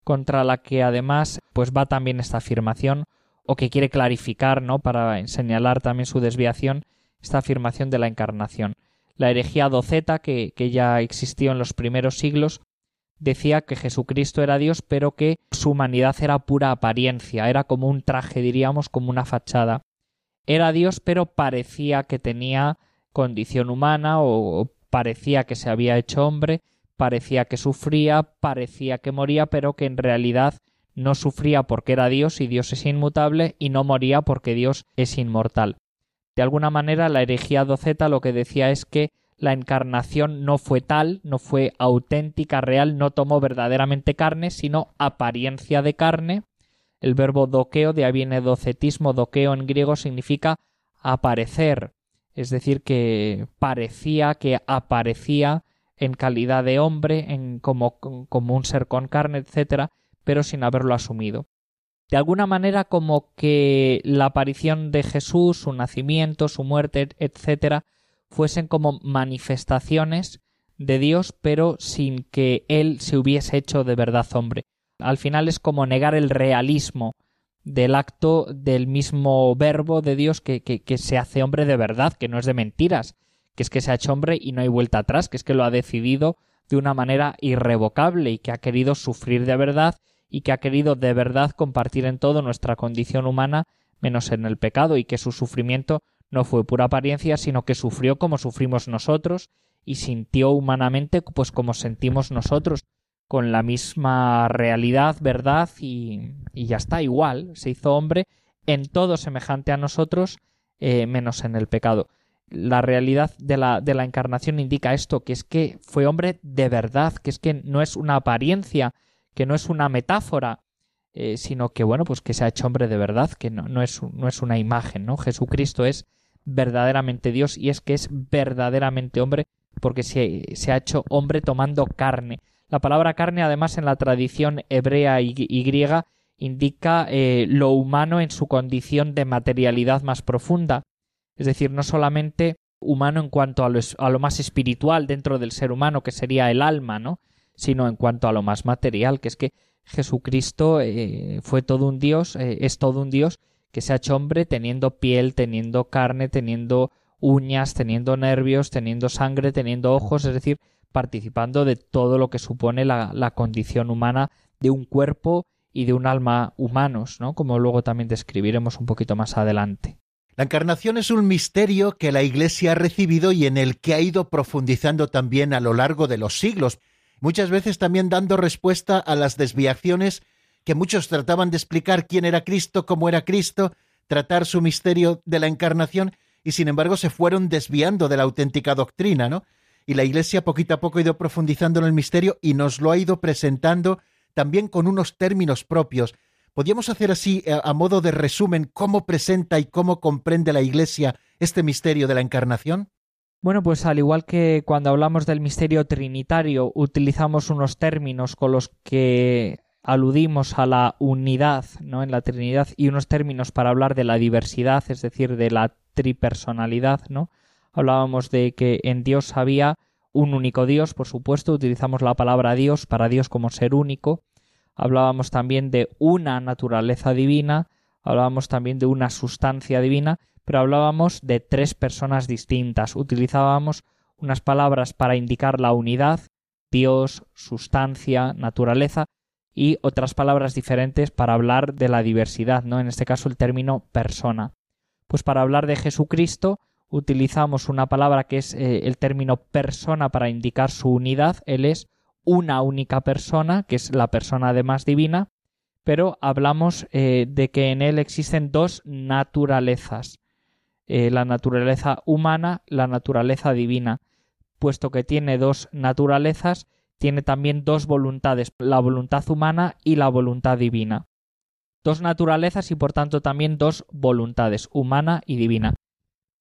contra la que además pues va también esta afirmación, o que quiere clarificar, ¿no? para señalar también su desviación, esta afirmación de la encarnación. La herejía doceta, que, que ya existió en los primeros siglos, decía que Jesucristo era Dios, pero que su humanidad era pura apariencia, era como un traje, diríamos, como una fachada. Era Dios, pero parecía que tenía condición humana o parecía que se había hecho hombre, parecía que sufría, parecía que moría, pero que en realidad no sufría porque era Dios y Dios es inmutable y no moría porque Dios es inmortal. De alguna manera la herejía doceta lo que decía es que la encarnación no fue tal, no fue auténtica, real, no tomó verdaderamente carne, sino apariencia de carne, el verbo doqueo, de ahí viene docetismo, doqueo en griego significa aparecer, es decir, que parecía, que aparecía en calidad de hombre, en como, como un ser con carne, etcétera, pero sin haberlo asumido. De alguna manera, como que la aparición de Jesús, su nacimiento, su muerte, etcétera, fuesen como manifestaciones de Dios, pero sin que él se hubiese hecho de verdad hombre. Al final es como negar el realismo del acto del mismo verbo de Dios que, se hace hombre de verdad, que no es de mentiras, que es que se ha hecho hombre y no hay vuelta atrás, que es que lo ha decidido de una manera irrevocable y que ha querido sufrir de verdad y que ha querido de verdad compartir en todo nuestra condición humana menos en el pecado y que su sufrimiento no fue pura apariencia, sino que sufrió como sufrimos nosotros y sintió humanamente pues como sentimos nosotros, con la misma realidad, verdad y, ya está, igual, se hizo hombre en todo semejante a nosotros, eh, menos en el pecado. La realidad de la, encarnación indica esto, que es que fue hombre de verdad, que es que no es una apariencia, que no es una metáfora, eh, sino que bueno, pues que se ha hecho hombre de verdad, que no, es, no es una imagen, ¿no? Jesucristo es verdaderamente Dios y es que es verdaderamente hombre porque se ha hecho hombre tomando carne. La palabra carne, además, en la tradición hebrea y, griega, indica eh, lo humano en su condición de materialidad más profunda. Es decir, no solamente humano en cuanto a lo, a lo, más espiritual dentro del ser humano, que sería el alma, ¿no? sino en cuanto a lo más material, que es que Jesucristo eh, fue todo un Dios, eh, es todo un Dios que se ha hecho hombre teniendo piel, teniendo carne, teniendo uñas, teniendo nervios, teniendo sangre, teniendo ojos, es decir, participando de todo lo que supone la, la condición humana de un cuerpo y de un alma humanos, ¿no? Como luego también describiremos un poquito más adelante. La encarnación es un misterio que la Iglesia ha recibido y en el que ha ido profundizando también a lo largo de los siglos, muchas veces también dando respuesta a las desviaciones que muchos trataban de explicar quién era Cristo, cómo era Cristo, tratar su misterio de la encarnación, y sin embargo se fueron desviando de la auténtica doctrina, ¿no? Y la Iglesia poquito a poco ha ido profundizando en el misterio y nos lo ha ido presentando también con unos términos propios. ¿Podríamos hacer así, eh, a modo de resumen, cómo presenta y cómo comprende la Iglesia este misterio de la Encarnación? Bueno, pues al igual que cuando hablamos del misterio trinitario utilizamos unos términos con los que aludimos a la unidad, ¿no? en la Trinidad y unos términos para hablar de la diversidad, es decir, de la tripersonalidad, ¿no? Hablábamos de que en Dios había un único Dios, por supuesto, utilizamos la palabra Dios para Dios como ser único, hablábamos también de una naturaleza divina, hablábamos también de una sustancia divina, pero hablábamos de tres personas distintas, utilizábamos unas palabras para indicar la unidad, Dios, sustancia, naturaleza, y otras palabras diferentes para hablar de la diversidad, ¿no? En este caso el término persona. Pues para hablar de Jesucristo utilizamos una palabra que es eh, el término persona para indicar su unidad. Él es una única persona, que es la persona además divina, pero hablamos eh, de que en él existen dos naturalezas, eh, la naturaleza humana, la naturaleza divina. Puesto que tiene dos naturalezas, tiene también dos voluntades, la voluntad humana y la voluntad divina. Dos naturalezas y por tanto también dos voluntades, humana y divina.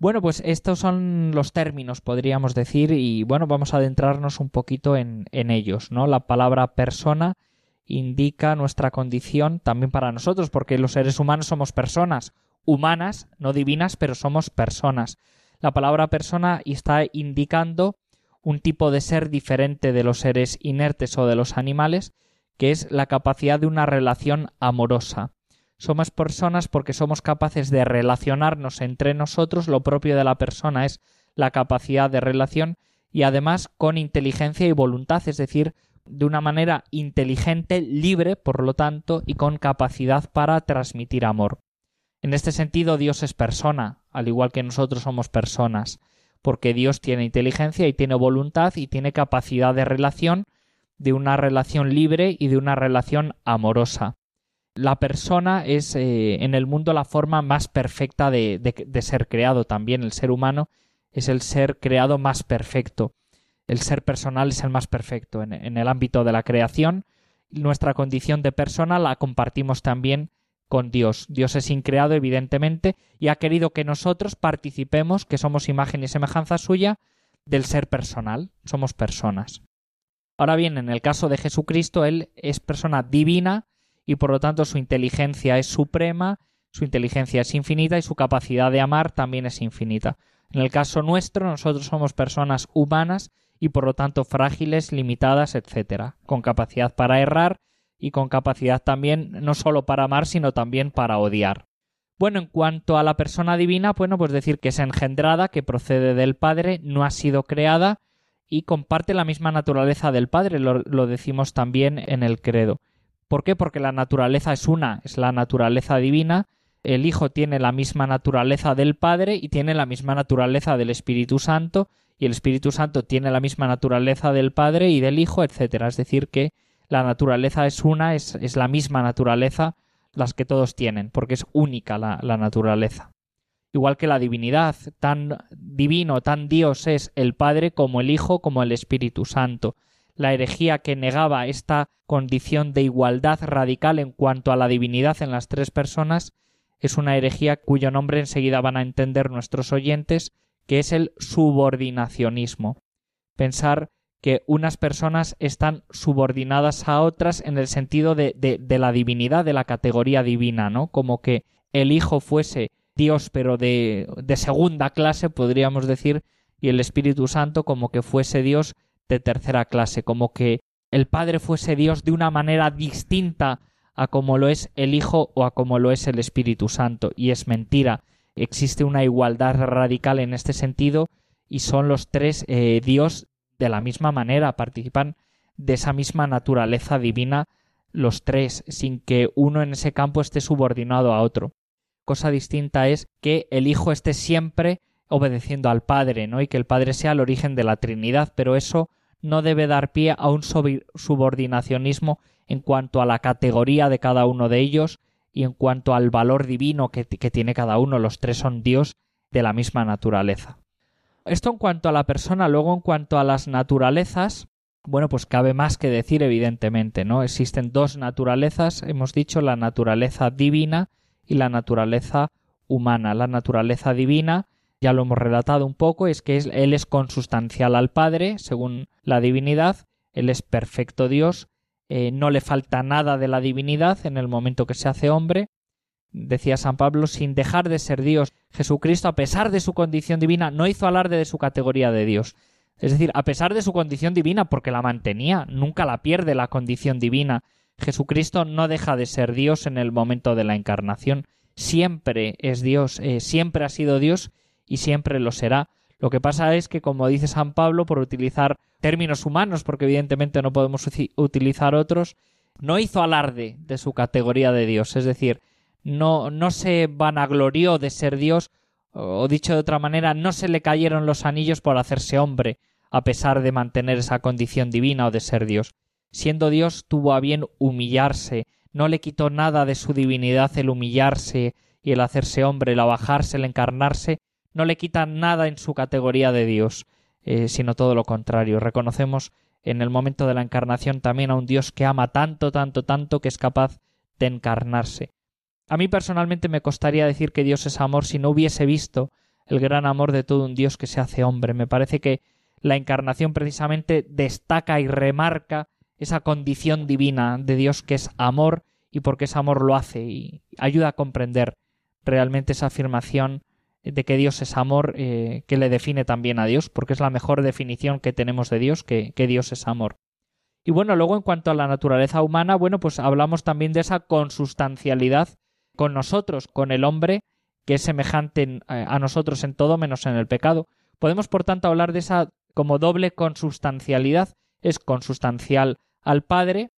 Bueno, pues estos son los términos, podríamos decir, y bueno, vamos a adentrarnos un poquito en, en ellos, ¿no? La palabra persona indica nuestra condición también para nosotros, porque los seres humanos somos personas, humanas, no divinas, pero somos personas. La palabra persona está indicando un tipo de ser diferente de los seres inertes o de los animales, que es la capacidad de una relación amorosa. Somos personas porque somos capaces de relacionarnos entre nosotros, lo propio de la persona es la capacidad de relación y además con inteligencia y voluntad, es decir, de una manera inteligente, libre, por lo tanto, y con capacidad para transmitir amor. En este sentido, Dios es persona, al igual que nosotros somos personas, porque Dios tiene inteligencia y tiene voluntad y tiene capacidad de relación, de una relación libre y de una relación amorosa la persona es eh, en el mundo la forma más perfecta de, ser creado también. El ser humano es el ser creado más perfecto. El ser personal es el más perfecto. En, en el ámbito de la creación, nuestra condición de persona la compartimos también con Dios. Dios es increado, evidentemente, y ha querido que nosotros participemos, que somos imagen y semejanza suya, del ser personal. Somos personas. Ahora bien, en el caso de Jesucristo, Él es persona divina, y por lo tanto su inteligencia es suprema, su inteligencia es infinita y su capacidad de amar también es infinita. En el caso nuestro, nosotros somos personas humanas y por lo tanto frágiles, limitadas, etc., con capacidad para errar y con capacidad también no solo para amar, sino también para odiar. Bueno, en cuanto a la persona divina, bueno, pues decir que es engendrada, que procede del Padre, no ha sido creada y comparte la misma naturaleza del Padre, lo, lo decimos también en el credo. ¿Por qué? Porque la naturaleza es una, es la naturaleza divina. El Hijo tiene la misma naturaleza del Padre y tiene la misma naturaleza del Espíritu Santo y el Espíritu Santo tiene la misma naturaleza del Padre y del Hijo, etcétera. Es decir, que la naturaleza es una, es, es la misma naturaleza las que todos tienen, porque es única la naturaleza. Igual que la divinidad, tan divino, tan Dios es el Padre como el Hijo, como el Espíritu Santo. La herejía que negaba esta condición de igualdad radical en cuanto a la divinidad en las tres personas es una herejía cuyo nombre enseguida van a entender nuestros oyentes, que es el subordinacionismo. Pensar que unas personas están subordinadas a otras en el sentido de, la divinidad, de la categoría divina, ¿no? Como que el Hijo fuese Dios, pero de, de segunda clase, podríamos decir, y el Espíritu Santo como que fuese Dios de tercera clase, como que el Padre fuese Dios de una manera distinta a como lo es el Hijo o a como lo es el Espíritu Santo. Y es mentira. Existe una igualdad radical en este sentido y son los tres eh, Dios de la misma manera, participan de esa misma naturaleza divina los tres, sin que uno en ese campo esté subordinado a otro. Cosa distinta es que el Hijo esté siempre obedeciendo al Padre, ¿no? Y que el Padre sea el origen de la Trinidad, pero eso no debe dar pie a un subordinacionismo en cuanto a la categoría de cada uno de ellos y en cuanto al valor divino que, tiene cada uno. Los tres son Dios de la misma naturaleza. Esto en cuanto a la persona, luego en cuanto a las naturalezas, bueno, pues cabe más que decir, evidentemente, ¿no? Existen dos naturalezas, hemos dicho la naturaleza divina y la naturaleza humana. La naturaleza divina, ya lo hemos relatado un poco, es que Él es consustancial al Padre, según la divinidad, Él es perfecto Dios, eh, no le falta nada de la divinidad en el momento que se hace hombre. Decía San Pablo, sin dejar de ser Dios, Jesucristo, a pesar de su condición divina, no hizo alarde de su categoría de Dios. Es decir, a pesar de su condición divina, porque la mantenía, nunca la pierde la condición divina. Jesucristo no deja de ser Dios en el momento de la encarnación. Siempre es Dios, eh, siempre ha sido Dios y siempre lo será. Lo que pasa es que, como dice San Pablo, por utilizar términos humanos, porque evidentemente no podemos utilizar otros, no hizo alarde de su categoría de Dios, es decir, no, no se vanaglorió de ser Dios, o dicho de otra manera, no se le cayeron los anillos por hacerse hombre, a pesar de mantener esa condición divina o de ser Dios. Siendo Dios, tuvo a bien humillarse, no le quitó nada de su divinidad el humillarse y el hacerse hombre, el abajarse, el encarnarse, no le quita nada en su categoría de Dios. Eh, sino todo lo contrario. Reconocemos en el momento de la encarnación también a un Dios que ama tanto, tanto, tanto que es capaz de encarnarse. A mí personalmente me costaría decir que Dios es amor si no hubiese visto el gran amor de todo un Dios que se hace hombre. Me parece que la encarnación precisamente destaca y remarca esa condición divina de Dios que es amor y porque es amor lo hace y ayuda a comprender realmente esa afirmación de que Dios es amor, eh, que le define también a Dios, porque es la mejor definición que tenemos de Dios, que, que Dios es amor. Y bueno, luego en cuanto a la naturaleza humana, bueno, pues hablamos también de esa consustancialidad con nosotros, con el hombre, que es semejante eh, a nosotros en todo menos en el pecado. Podemos, por tanto, hablar de esa como doble consustancialidad. Es consustancial al Padre,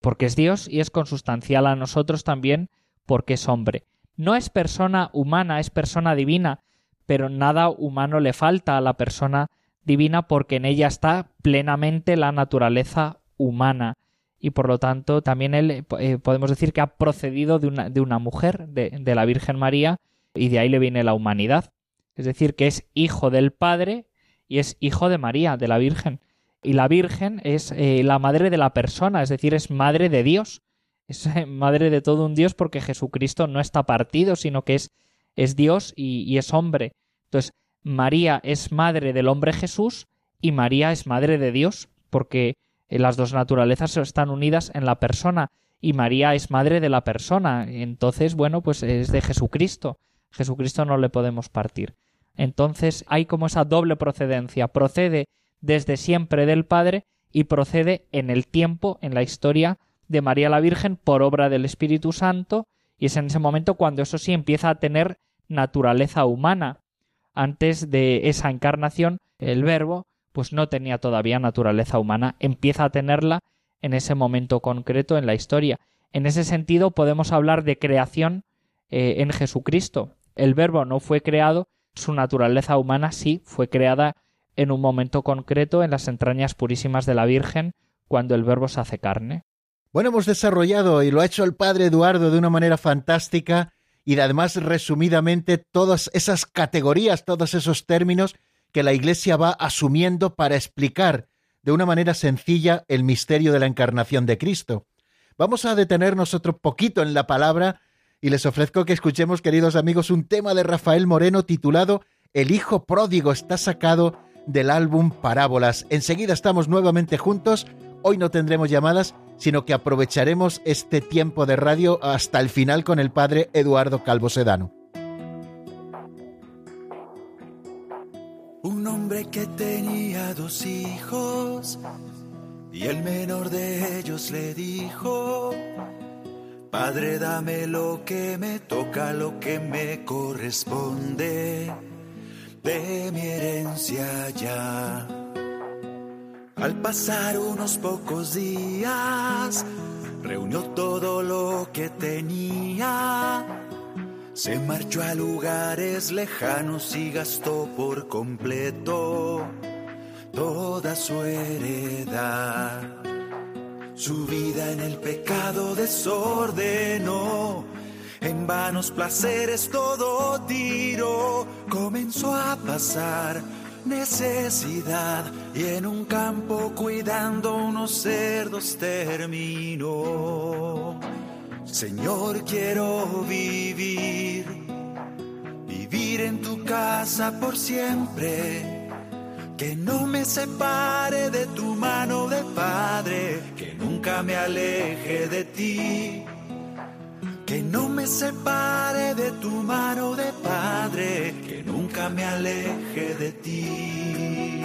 porque es Dios, y es consustancial a nosotros también, porque es hombre. No es persona humana, es persona divina, pero nada humano le falta a la persona divina porque en ella está plenamente la naturaleza humana y por lo tanto también él eh, podemos decir que ha procedido de una, de una mujer, de, la Virgen María, y de ahí le viene la humanidad. Es decir, que es hijo del Padre y es hijo de María, de la Virgen. Y la Virgen es eh, la madre de la persona, es decir, es madre de Dios es madre de todo un Dios porque Jesucristo no está partido, sino que es, es Dios y, es hombre. Entonces, María es madre del hombre Jesús y María es madre de Dios, porque las dos naturalezas están unidas en la persona y María es madre de la persona. Entonces, bueno, pues es de Jesucristo. Jesucristo no le podemos partir. Entonces hay como esa doble procedencia. Procede desde siempre del Padre y procede en el tiempo, en la historia de María la Virgen por obra del Espíritu Santo, y es en ese momento cuando eso sí empieza a tener naturaleza humana. Antes de esa encarnación, el verbo pues no tenía todavía naturaleza humana, empieza a tenerla en ese momento concreto en la historia. En ese sentido podemos hablar de creación eh, en Jesucristo. El verbo no fue creado, su naturaleza humana sí fue creada en un momento concreto en las entrañas purísimas de la Virgen cuando el Verbo se hace carne. Bueno, hemos desarrollado y lo ha hecho el Padre Eduardo de una manera fantástica y además resumidamente todas esas categorías, todos esos términos que la Iglesia va asumiendo para explicar de una manera sencilla el misterio de la encarnación de Cristo. Vamos a detenernos otro poquito en la palabra y les ofrezco que escuchemos, queridos amigos, un tema de Rafael Moreno titulado El Hijo Pródigo está sacado del álbum Parábolas. Enseguida estamos nuevamente juntos. Hoy no tendremos llamadas, sino que aprovecharemos este tiempo de radio hasta el final con el padre Eduardo Calvo Sedano. Un hombre que tenía dos hijos y el menor de ellos le dijo, Padre, dame lo que me toca, lo que me corresponde de mi herencia ya. Al pasar unos pocos días, reunió todo lo que tenía se marchó a lugares lejanos y gastó por completo toda su heredad. Su vida en el pecado desordenó, en vanos placeres todo tiró, comenzó a pasar necesidad y en un campo cuidando unos cerdos terminó. Señor, quiero vivir, vivir en tu casa por siempre. Que no me separe de tu mano de Padre, que nunca me aleje de ti. Que no me separe de tu mano de Padre, que nunca me aleje de ti.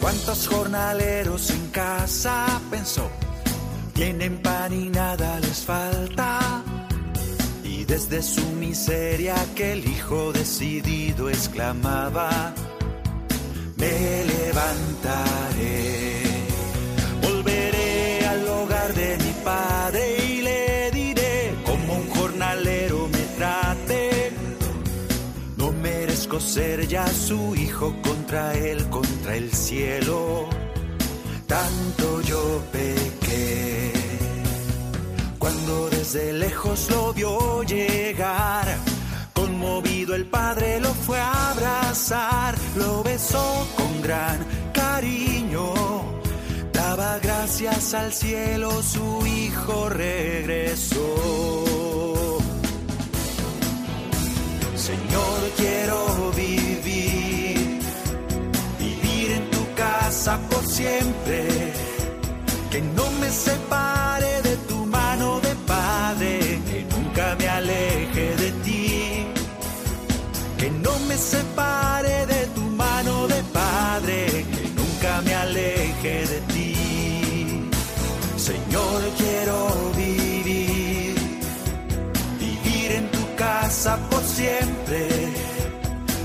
¿Cuántos jornaleros en casa pensó? Tienen pan y nada les falta. Desde su miseria aquel hijo decidido exclamaba, me levantaré, volveré al hogar de mi padre y le diré como un jornalero me trate. No merezco ser ya su hijo contra él, contra el cielo. Tanto yo pequé. Desde lejos lo vio llegar, conmovido el padre lo fue a abrazar, lo besó con gran cariño. Daba gracias al cielo, su hijo regresó. Señor, quiero vivir, vivir en tu casa por siempre, que no me separe me separe de tu mano de Padre, que nunca me aleje de ti. Señor, quiero vivir, vivir en tu casa por siempre,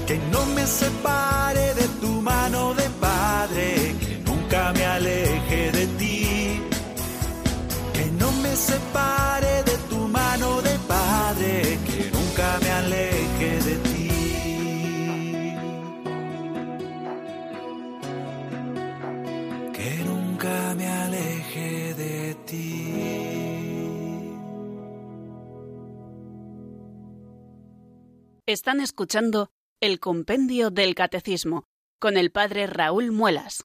que no me separe de tu mano de Padre, que nunca me aleje Están escuchando el Compendio del Catecismo con el Padre Raúl Muelas.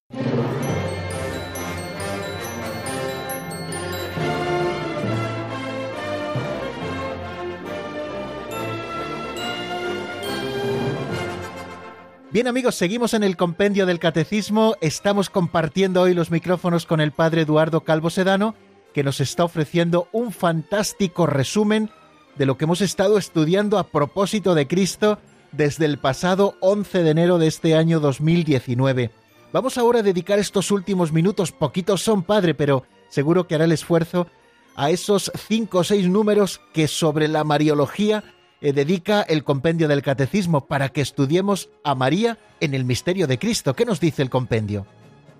Bien amigos, seguimos en el compendio del catecismo, estamos compartiendo hoy los micrófonos con el padre Eduardo Calvo Sedano, que nos está ofreciendo un fantástico resumen de lo que hemos estado estudiando a propósito de Cristo desde el pasado 11 de enero de este año 2019. Vamos ahora a dedicar estos últimos minutos, poquitos son, padre, pero seguro que hará el esfuerzo, a esos cinco o seis números que sobre la Mariología eh, dedica el compendio del catecismo para que estudiemos a María en el misterio de Cristo. ¿Qué nos dice el compendio?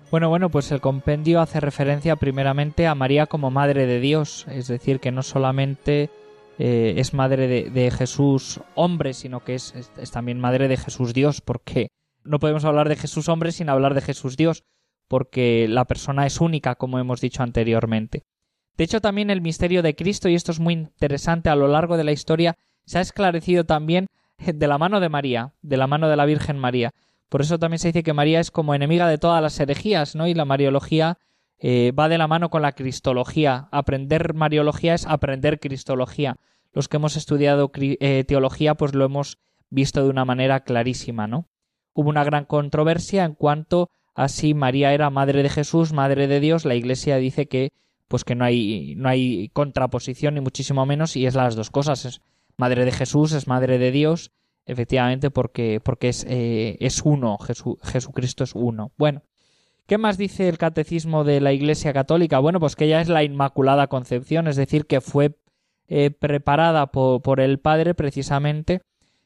Bueno, bueno, pues el compendio hace referencia primeramente a María como Madre de Dios, es decir, que no solamente eh, es Madre de, Jesús hombre, sino que es, es, también Madre de Jesús Dios, porque no podemos hablar de Jesús hombre sin hablar de Jesús Dios, porque la persona es única, como hemos dicho anteriormente. De hecho, también el misterio de Cristo, y esto es muy interesante a lo largo de la historia, se ha esclarecido también de la mano de María, de la mano de la Virgen María. Por eso también se dice que María es como enemiga de todas las herejías, ¿no? Y la Mariología eh, va de la mano con la Cristología. Aprender Mariología es aprender Cristología. Los que hemos estudiado eh, teología, pues lo hemos visto de una manera clarísima, ¿no? Hubo una gran controversia en cuanto a si María era madre de Jesús, madre de Dios. La Iglesia dice que pues que no hay, no hay contraposición ni muchísimo menos y es las dos cosas. Es madre de Jesús, es madre de Dios efectivamente, porque, porque es, eh, es uno, Jesucristo es uno. Bueno, ¿qué más dice el catecismo de la Iglesia Católica? Bueno, pues que ella es la Inmaculada Concepción, es decir, que fue eh, preparada por, el Padre precisamente,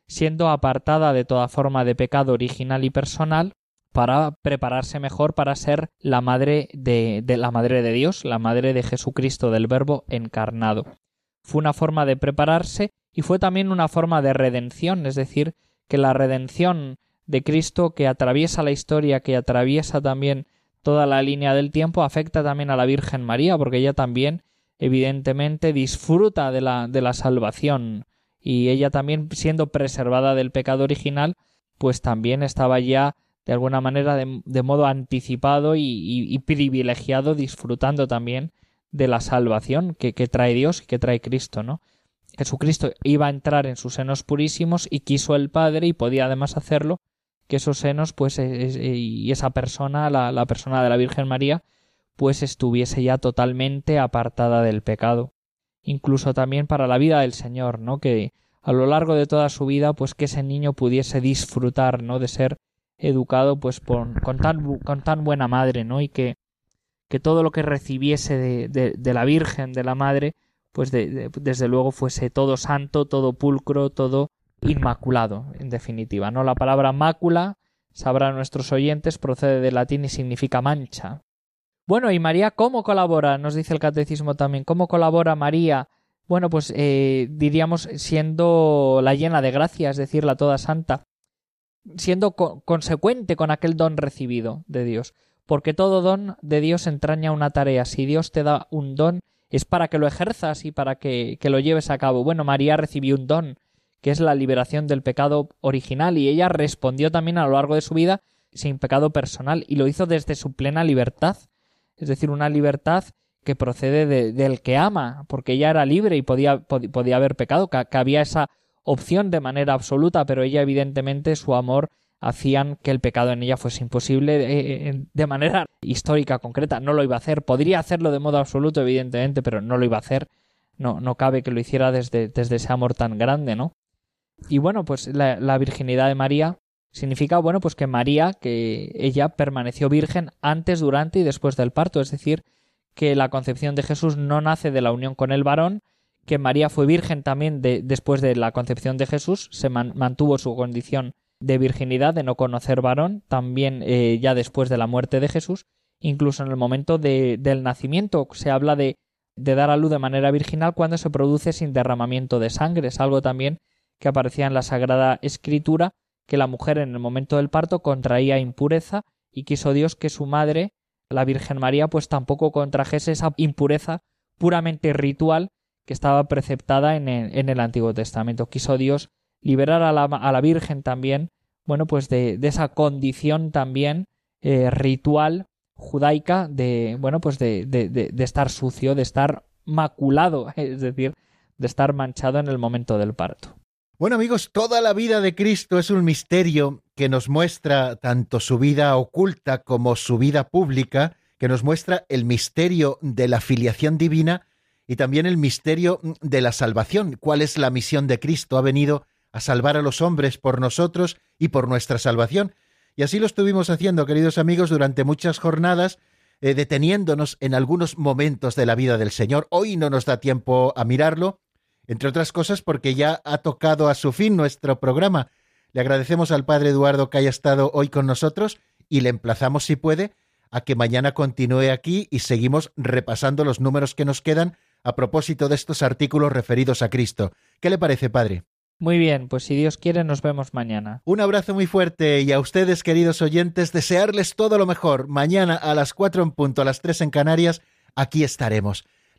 siendo apartada de toda forma de pecado original y personal, para prepararse mejor para ser la madre de la madre de Dios, la madre de Jesucristo del Verbo encarnado. Fue una forma de prepararse y fue también una forma de redención, es decir, que la redención de Cristo que atraviesa la historia, que atraviesa también toda la línea del tiempo, afecta también a la Virgen María, porque ella también, evidentemente, disfruta de la, de la salvación, y ella también, siendo preservada del pecado original, pues también estaba ya de alguna manera de, modo anticipado y, privilegiado, disfrutando también de la salvación que, que trae Dios y que trae Cristo, ¿no? Jesucristo iba a entrar en sus senos purísimos y quiso el Padre y podía además hacerlo que esos senos pues y esa persona la, la persona de la Virgen María pues estuviese ya totalmente apartada del pecado. Incluso también para la vida del Señor no que a lo largo de toda su vida pues que ese niño pudiese disfrutar no de ser educado pues con, tan, con tan buena madre no y que que todo lo que recibiese de, de, de la Virgen de la Madre pues desde luego fuese todo santo, todo pulcro, todo inmaculado, en definitiva. ¿no? La palabra mácula, sabrán nuestros oyentes, procede del latín y significa mancha. Bueno, ¿y María cómo colabora? Nos dice el catecismo también. ¿Cómo colabora María? Bueno, pues eh, diríamos siendo la llena de gracia, es decir, la toda santa, siendo consecuente con aquel don recibido de Dios. Porque todo don de Dios entraña una tarea. Si Dios te da un don, es para que lo ejerzas y para que, lo lleves a cabo. Bueno, María recibió un don, que es la liberación del pecado original, y ella respondió también a lo largo de su vida sin pecado personal, y lo hizo desde su plena libertad, es decir, una libertad que procede del que ama, porque ella era libre y podía, podía haber pecado, que había esa opción de manera absoluta, pero ella evidentemente su amor hacían que el pecado en ella fuese imposible eh, eh, de manera histórica concreta. No lo iba a hacer. Podría hacerlo de modo absoluto, evidentemente, pero no lo iba a hacer. No, no cabe que lo hiciera desde, desde ese amor tan grande, ¿no? Y bueno, pues la, virginidad de María significa, bueno, pues que María, que ella permaneció virgen antes, durante y después del parto, es decir, que la concepción de Jesús no nace de la unión con el varón, que María fue virgen también de, después de la concepción de Jesús, se mantuvo su condición de virginidad, de no conocer varón, también eh, ya después de la muerte de Jesús, incluso en el momento de, del nacimiento. Se habla de, de dar a luz de manera virginal cuando se produce sin derramamiento de sangre. Es algo también que aparecía en la Sagrada Escritura, que la mujer en el momento del parto contraía impureza y quiso Dios que su madre, la Virgen María, pues tampoco contrajese esa impureza puramente ritual que estaba preceptada en el, en el Antiguo Testamento. Quiso Dios liberar a la, a la Virgen también, bueno, pues de, de esa condición también eh, ritual judaica de, bueno, pues de, de, de estar sucio, de estar maculado, [laughs] es decir, de estar manchado en el momento del parto. Bueno amigos, toda la vida de Cristo es un misterio que nos muestra tanto su vida oculta como su vida pública, que nos muestra el misterio de la filiación divina y también el misterio de la salvación. ¿Cuál es la misión de Cristo? Ha venido a salvar a los hombres por nosotros y por nuestra salvación. Y así lo estuvimos haciendo, queridos amigos, durante muchas jornadas, eh, deteniéndonos en algunos momentos de la vida del Señor. Hoy no nos da tiempo a mirarlo, entre otras cosas porque ya ha tocado a su fin nuestro programa. Le agradecemos al Padre Eduardo que haya estado hoy con nosotros y le emplazamos, si puede, a que mañana continúe aquí y seguimos repasando los números que nos quedan a propósito de estos artículos referidos a Cristo. ¿Qué le parece, padre? Muy bien, pues si Dios quiere nos vemos mañana. Un abrazo muy fuerte y a ustedes, queridos oyentes, desearles todo lo mejor. Mañana a las cuatro en punto, a las tres en Canarias, aquí estaremos.